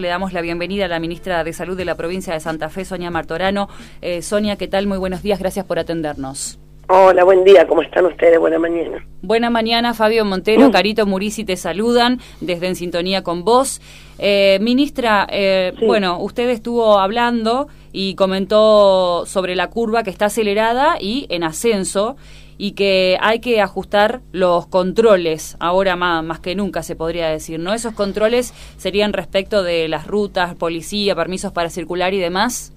Le damos la bienvenida a la ministra de Salud de la provincia de Santa Fe, Sonia Martorano. Eh, Sonia, ¿qué tal? Muy buenos días, gracias por atendernos. Hola, buen día, ¿cómo están ustedes? Buena mañana. Buena mañana, Fabio Montero, mm. Carito Murisi te saludan desde En Sintonía con vos. Eh, ministra, eh, bueno, usted estuvo hablando y comentó sobre la curva que está acelerada y en ascenso y que hay que ajustar los controles, ahora más, más que nunca se podría decir, ¿no? Esos controles serían respecto de las rutas, policía, permisos para circular y demás.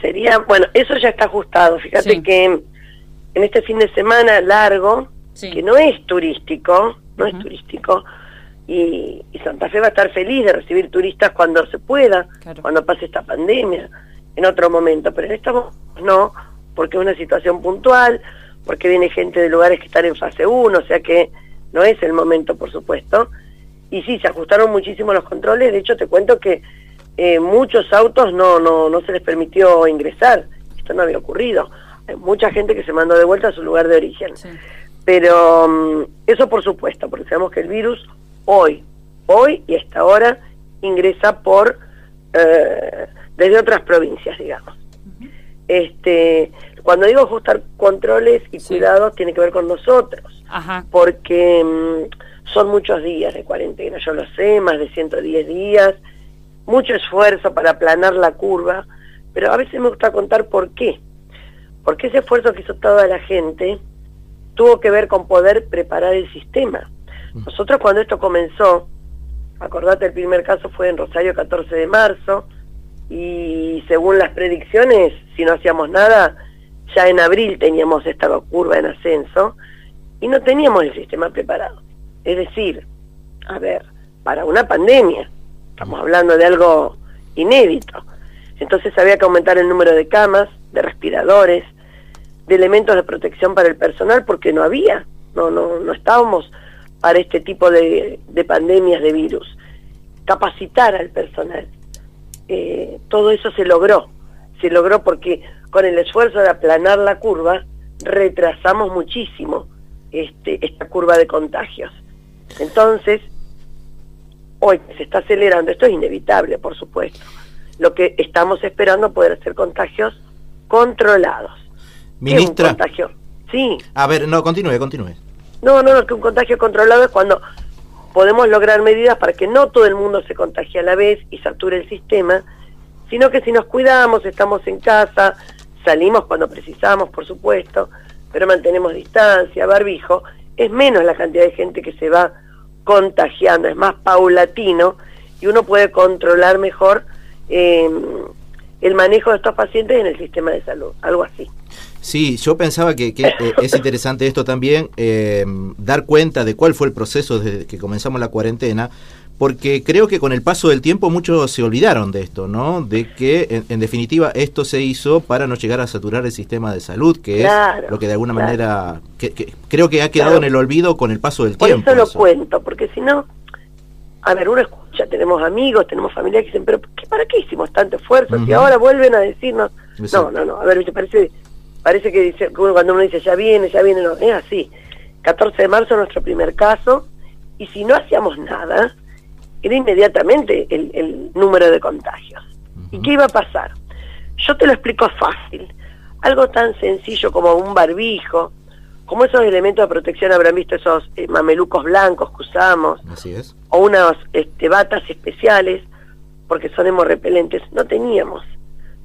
Sería, bueno, eso ya está ajustado. Fíjate que en este fin de semana largo, que no es turístico, no es turístico, y, Santa Fe va a estar feliz de recibir turistas cuando se pueda, cuando pase esta pandemia, en otro momento, pero en momento no, porque es una situación puntual, porque viene gente de lugares que están en fase 1, o sea que no es el momento, por supuesto. Y sí, se ajustaron muchísimo los controles, de hecho te cuento que eh, muchos autos no, no, no se les permitió ingresar, esto no había ocurrido. Hay mucha gente que se mandó de vuelta a su lugar de origen. Pero mm, eso por supuesto, porque sabemos que el virus hoy, hoy y hasta ahora ingresa por eh, desde otras provincias, digamos. Este, cuando digo ajustar controles y cuidados, tiene que ver con nosotros, porque mm, son muchos días de cuarentena, yo lo sé, más de 110 días, mucho esfuerzo para aplanar la curva, pero a veces me gusta contar por qué. Porque ese esfuerzo que hizo toda la gente tuvo que ver con poder preparar el sistema. Mm. Nosotros cuando esto comenzó, acordate el primer caso fue en Rosario 14 de marzo, y según las predicciones, si no hacíamos nada, ya en abril teníamos esta curva en ascenso y no teníamos el sistema preparado. Es decir, a ver, para una pandemia, estamos hablando de algo inédito. Entonces había que aumentar el número de camas, de respiradores, de elementos de protección para el personal porque no había, no, no, no estábamos para este tipo de, de pandemias de virus. Capacitar al personal. Eh, todo eso se logró, se logró porque con el esfuerzo de aplanar la curva, retrasamos muchísimo este, esta curva de contagios. Entonces, hoy se está acelerando, esto es inevitable, por supuesto. Lo que estamos esperando poder hacer contagios controlados. Ministra. contagio? Sí. A ver, no, continúe, continúe. No, no, no, que un contagio controlado es cuando podemos lograr medidas para que no todo el mundo se contagie a la vez y sature el sistema, sino que si nos cuidamos, estamos en casa, salimos cuando precisamos, por supuesto, pero mantenemos distancia, barbijo, es menos la cantidad de gente que se va contagiando, es más paulatino y uno puede controlar mejor eh, el manejo de estos pacientes en el sistema de salud, algo así. Sí, yo pensaba que, eh, es interesante esto también, eh, dar cuenta de cuál fue el proceso desde que comenzamos la cuarentena, porque creo que con el paso del tiempo muchos se olvidaron de esto, ¿no? De que en, definitiva esto se hizo para no llegar a saturar el sistema de salud, que es lo que de alguna manera que, creo que ha quedado en el olvido con el paso del tiempo. Por eso lo cuento, porque si no, a ver, uno escucha, tenemos amigos, tenemos familia que dicen, pero ¿qué, ¿para qué hicimos tanto esfuerzo? Y ahora vuelven a decirnos, no, no, no, a ver, me parece, parece que dice, cuando uno dice, ya viene, ya viene, no, es así. 14 de marzo nuestro primer caso, y si no hacíamos nada, era inmediatamente el, número de contagios. ¿Y qué iba a pasar? Yo te lo explico fácil. Algo tan sencillo como un barbijo, como esos elementos de protección, habrán visto esos eh, mamelucos blancos que usamos, Así es. o unas este, batas especiales, porque son hemorrepelentes, no teníamos.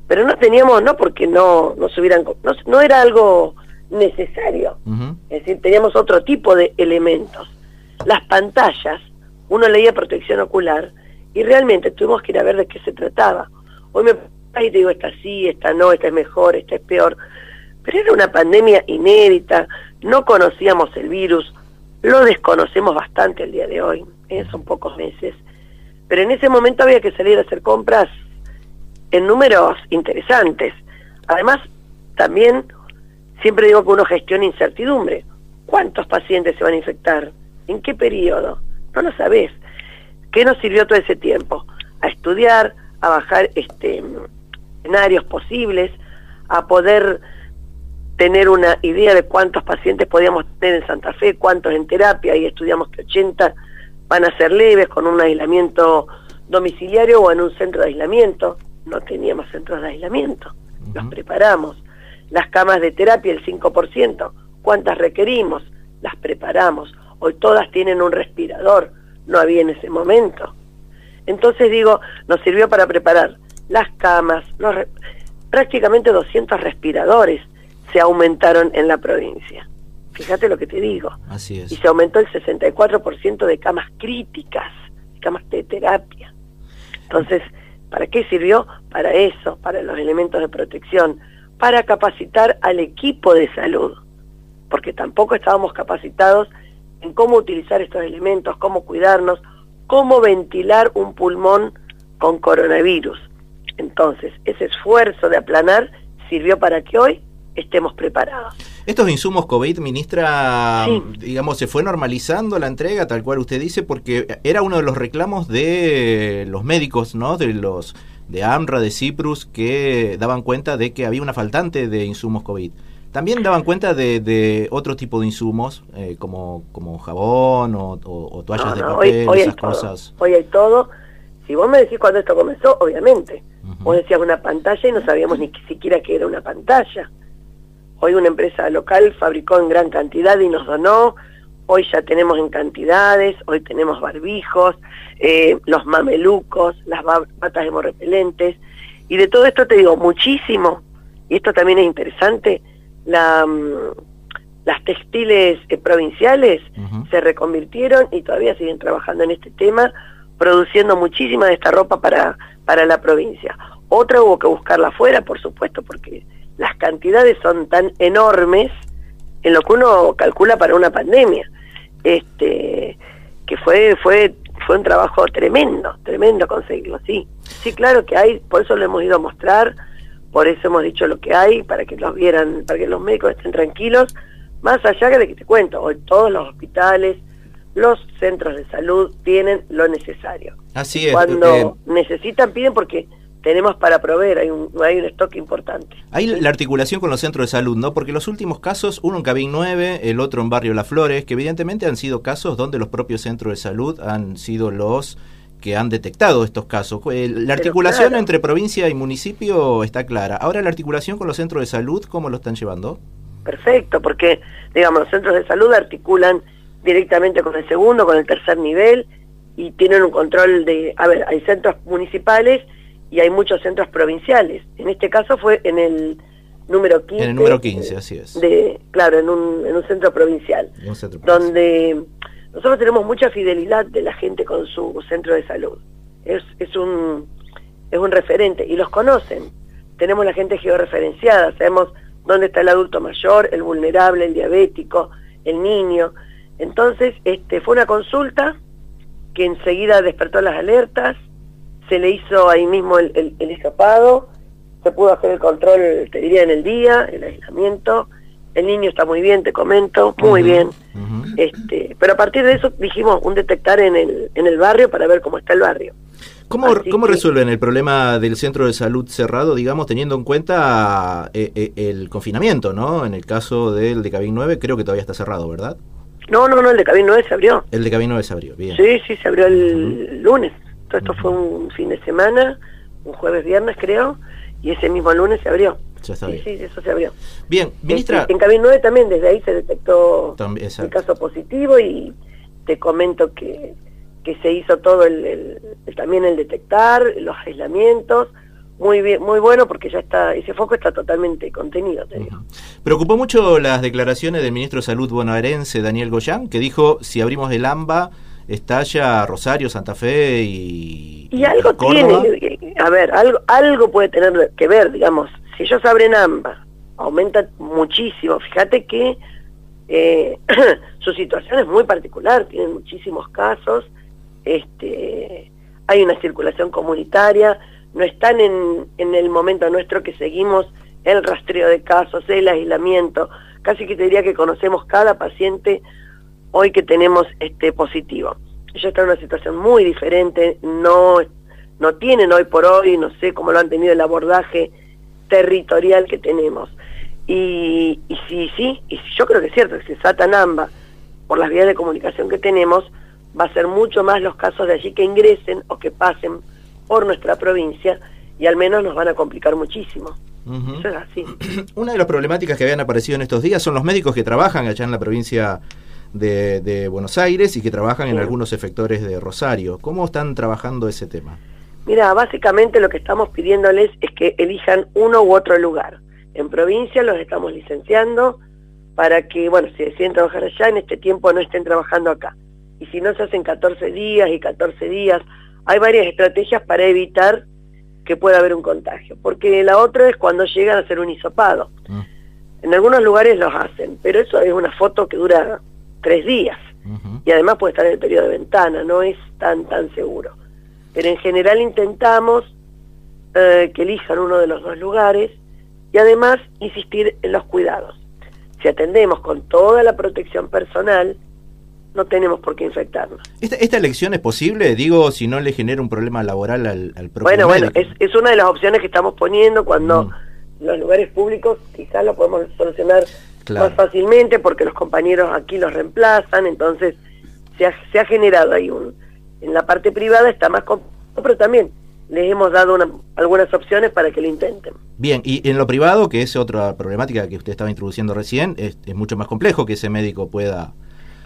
Pero no teníamos, no porque no nos hubieran, no, no era algo necesario. Es decir, teníamos otro tipo de elementos. Las pantallas uno leía protección ocular y realmente tuvimos que ir a ver de qué se trataba. Hoy me y te digo, esta sí, esta no, esta es mejor, esta es peor. Pero era una pandemia inédita, no conocíamos el virus, lo desconocemos bastante el día de hoy, ¿eh? son pocos meses. Pero en ese momento había que salir a hacer compras en números interesantes. Además, también siempre digo que uno gestiona incertidumbre. ¿Cuántos pacientes se van a infectar? ¿En qué periodo? No lo sabés. ¿Qué nos sirvió todo ese tiempo? A estudiar, a bajar este, escenarios posibles, a poder tener una idea de cuántos pacientes podíamos tener en Santa Fe, cuántos en terapia, y estudiamos que 80 van a ser leves con un aislamiento domiciliario o en un centro de aislamiento. No teníamos centros de aislamiento, los preparamos. Las camas de terapia, el 5%, ¿cuántas requerimos? Las preparamos. Hoy todas tienen un respirador, no había en ese momento. Entonces digo, nos sirvió para preparar las camas, los, prácticamente 200 respiradores se aumentaron en la provincia. Fíjate lo que te digo. Así es. Y se aumentó el 64% de camas críticas, camas de terapia. Entonces, ¿para qué sirvió? Para eso, para los elementos de protección, para capacitar al equipo de salud, porque tampoco estábamos capacitados en cómo utilizar estos elementos, cómo cuidarnos, cómo ventilar un pulmón con coronavirus. Entonces, ese esfuerzo de aplanar sirvió para que hoy estemos preparados. Estos insumos COVID, ministra, digamos, se fue normalizando la entrega, tal cual usted dice, porque era uno de los reclamos de los médicos, ¿no? De los de AMRA, de Ciprus, que daban cuenta de que había una faltante de insumos COVID. También daban cuenta de, otro tipo de insumos, eh, como, como jabón o, toallas de papel, esas cosas. Hoy hay todo. Si vos me decís cuando esto comenzó, obviamente. Vos decías una pantalla y no sabíamos ni siquiera que era una pantalla. Hoy una empresa local fabricó en gran cantidad y nos donó. Hoy ya tenemos en cantidades, hoy tenemos barbijos, eh, los mamelucos, las batas hemorrepelentes. Y de todo esto te digo muchísimo, y esto también es interesante, la, mm, las textiles eh, provinciales se reconvirtieron y todavía siguen trabajando en este tema, produciendo muchísima de esta ropa para, para la provincia. Otra hubo que buscarla afuera, por supuesto, porque las cantidades son tan enormes en lo que uno calcula para una pandemia. Este, que fue, fue, fue un trabajo tremendo, tremendo conseguirlo, sí. Sí, claro que hay, por eso lo hemos ido a mostrar, por eso hemos dicho lo que hay, para que los vieran, para que los médicos estén tranquilos, más allá de que te cuento, hoy todos los hospitales, los centros de salud tienen lo necesario. Así es. Cuando eh, necesitan, piden porque tenemos para proveer, hay un, hay un stock importante. Hay la articulación con los centros de salud, ¿no? Porque los últimos casos, uno en Cabín 9, el otro en Barrio Las Flores, que evidentemente han sido casos donde los propios centros de salud han sido los que han detectado estos casos. Eh, la articulación entre provincia y municipio está clara. Ahora la articulación con los centros de salud, ¿cómo lo están llevando? Perfecto, porque, digamos, los centros de salud articulan directamente con el segundo, con el tercer nivel, y tienen un control de, a ver, hay centros municipales y hay muchos centros provinciales. En este caso fue en el número 15. En el número 15, así es. De, claro, en un, en un centro provincial. donde nosotros tenemos mucha fidelidad de la gente con su centro de salud. Es, es, un, es un referente y los conocen. Tenemos la gente georreferenciada, sabemos dónde está el adulto mayor, el vulnerable, el diabético, el niño. Entonces, este, fue una consulta que enseguida despertó las alertas, se le hizo ahí mismo el, el, el se pudo hacer el control, te diría, en el día, el aislamiento, el niño está muy bien, te comento, muy bien. este, pero a partir de eso dijimos un detectar en el, en el barrio para ver cómo está el barrio. ¿Cómo, ¿cómo resuelven el problema del centro de salud cerrado, digamos, teniendo en cuenta eh, eh, el confinamiento, ¿no? En el caso del de Cabin 9, creo que todavía está cerrado, ¿verdad? No, no, no, el de Cabin 9 se abrió. El de Cabin 9 se abrió, bien. Sí, sí, se abrió el lunes esto fue un fin de semana, un jueves, viernes creo, y ese mismo lunes se abrió. sí, sí, eso se abrió. Bien, ministra. En, Cabin 9 también, desde ahí se detectó el caso positivo y te comento que, que se hizo todo el, también el detectar, los aislamientos, muy bien, muy bueno porque ya está, ese foco está totalmente contenido, te digo. Preocupó mucho las declaraciones del ministro de Salud bonaerense, Daniel Goyán, que dijo, si abrimos el AMBA estalla Rosario, Santa Fe y, y algo tiene, a ver, algo, algo puede tener que ver, digamos, si ellos abren ambas, aumenta muchísimo, fíjate que eh, su situación es muy particular, tienen muchísimos casos, este, hay una circulación comunitaria, no están en, en el momento nuestro que seguimos el rastreo de casos, el aislamiento, casi que te diría que conocemos cada paciente hoy que tenemos este positivo. Ellos están en una situación muy diferente, no, no tienen hoy por hoy, no sé cómo lo han tenido el abordaje territorial que tenemos. Y, sí, sí, y yo creo que es cierto, que se satan ambas por las vías de comunicación que tenemos, va a ser mucho más los casos de allí que ingresen o que pasen por nuestra provincia y al menos nos van a complicar muchísimo. Eso es así. Una de las problemáticas que habían aparecido en estos días son los médicos que trabajan allá en la provincia de, Buenos Aires y que trabajan en algunos efectores de Rosario. ¿Cómo están trabajando ese tema? Mira, básicamente lo que estamos pidiéndoles es que elijan uno u otro lugar. En provincia los estamos licenciando para que, bueno, si deciden trabajar allá, en este tiempo no estén trabajando acá. Y si no se hacen 14 días y 14 días, hay varias estrategias para evitar que pueda haber un contagio. Porque la otra es cuando llegan a hacer un hisopado. Ah. En algunos lugares los hacen, pero eso es una foto que dura tres días. Y además puede estar en el periodo de ventana, no es tan, tan seguro. Pero en general intentamos eh, que elijan uno de los dos lugares y además insistir en los cuidados. Si atendemos con toda la protección personal, no tenemos por qué infectarnos. ¿Esta, elección es posible? Digo, si no le genera un problema laboral al, al propio Bueno, bueno, es, una de las opciones que estamos poniendo cuando mm. los lugares públicos quizás lo podemos solucionar más fácilmente porque los compañeros aquí los reemplazan, entonces se ha, se ha generado ahí un... En la parte privada está más complicado, pero también les hemos dado algunas opciones para que lo intenten. Bien, y en lo privado, que es otra problemática que usted estaba introduciendo recién, es, mucho más complejo que ese médico pueda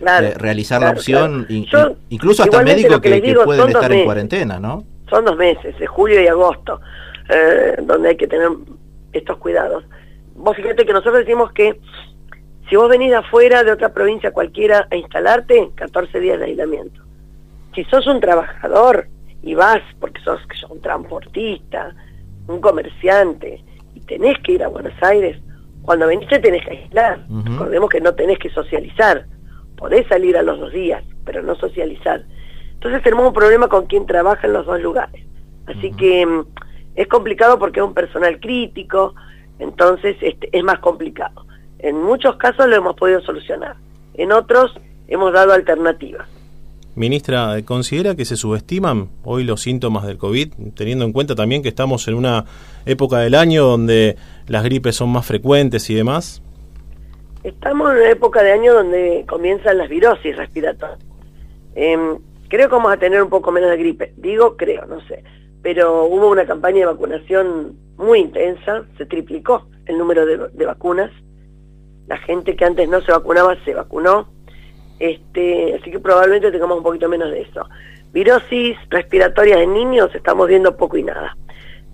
eh, realizar la opción, incluso hasta médicos que, pueden estar en cuarentena, ¿no? Son dos meses, es julio y agosto, eh, donde hay que tener estos cuidados vos fíjate que nosotros decimos que si vos venís de afuera de otra provincia cualquiera a instalarte, 14 días de aislamiento. Si sos un trabajador y vas porque sos, un transportista, un comerciante, y tenés que ir a Buenos Aires, cuando veniste tenés que aislar. Recordemos que no tenés que socializar. Podés salir a los dos días, pero no socializar. Entonces tenemos un problema con quien trabaja en los dos lugares. Así que mm, es complicado porque es un personal crítico, entonces este, es más complicado. En muchos casos lo hemos podido solucionar, en otros hemos dado alternativas. Ministra, ¿considera que se subestiman hoy los síntomas del COVID, teniendo en cuenta también que estamos en una época del año donde las gripes son más frecuentes y demás? Estamos en una época de año donde comienzan las virosis respiratorias. Em, creo que vamos a tener un poco menos de gripe. Digo, creo, no sé. Pero hubo una campaña de vacunación muy intensa, se triplicó el número de, vacunas, la gente que antes no se vacunaba se vacunó, este, así que probablemente tengamos un poquito menos de eso. Virosis respiratorias en niños estamos viendo poco y nada.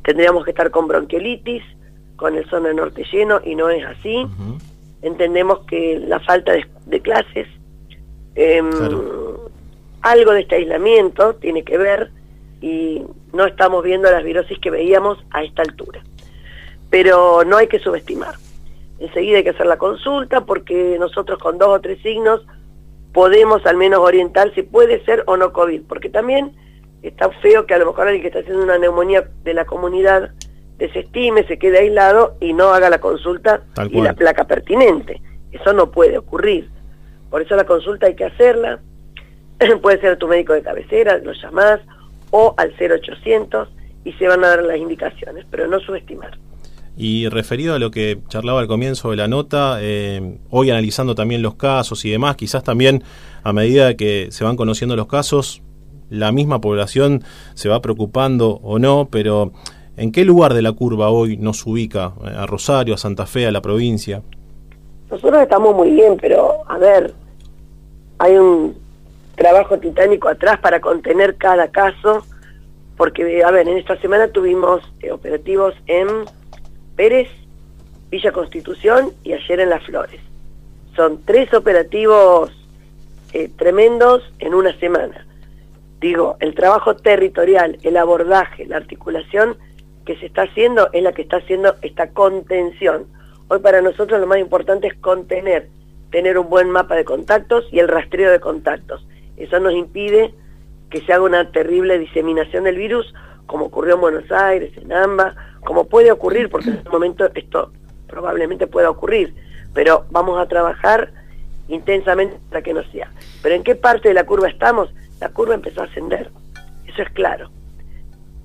Tendríamos que estar con bronquiolitis, con el zona norte lleno y no es así. Entendemos que la falta de, clases, em, algo de este aislamiento tiene que ver y no estamos viendo las virosis que veíamos a esta altura. Pero no hay que subestimar. Enseguida hay que hacer la consulta porque nosotros con dos o tres signos podemos al menos orientar si puede ser o no COVID, porque también está feo que a lo mejor alguien que está haciendo una neumonía de la comunidad desestime, se quede aislado y no haga la consulta y la placa pertinente. Eso no puede ocurrir. Por eso la consulta hay que hacerla. puede ser tu médico de cabecera, lo llamás, o al 0800 y se van a dar las indicaciones, pero no subestimar. Y referido a lo que charlaba al comienzo de la nota, eh, hoy analizando también los casos y demás, quizás también a medida que se van conociendo los casos, la misma población se va preocupando o no, pero ¿en qué lugar de la curva hoy nos ubica? ¿A Rosario, a Santa Fe, a la provincia? Nosotros estamos muy bien, pero a ver, hay un trabajo titánico atrás para contener cada caso, porque, a ver, en esta semana tuvimos eh, operativos en Pérez, Villa Constitución y ayer en Las Flores. Son tres operativos eh, tremendos en una semana. Digo, el trabajo territorial, el abordaje, la articulación que se está haciendo es la que está haciendo esta contención. Hoy para nosotros lo más importante es contener, tener un buen mapa de contactos y el rastreo de contactos. Eso nos impide que se haga una terrible diseminación del virus, como ocurrió en Buenos Aires, en AMBA, como puede ocurrir, porque en este momento esto probablemente pueda ocurrir, pero vamos a trabajar intensamente para que no sea. Pero ¿en qué parte de la curva estamos? La curva empezó a ascender, eso es claro.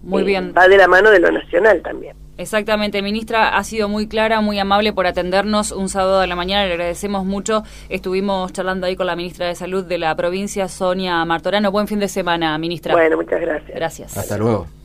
Muy bien. Va de la mano de lo nacional también. Exactamente, ministra, ha sido muy clara, muy amable por atendernos un sábado de la mañana, le agradecemos mucho. Estuvimos charlando ahí con la ministra de Salud de la provincia, Sonia Martorano. Buen fin de semana, ministra. Bueno, muchas gracias. Gracias. Hasta luego.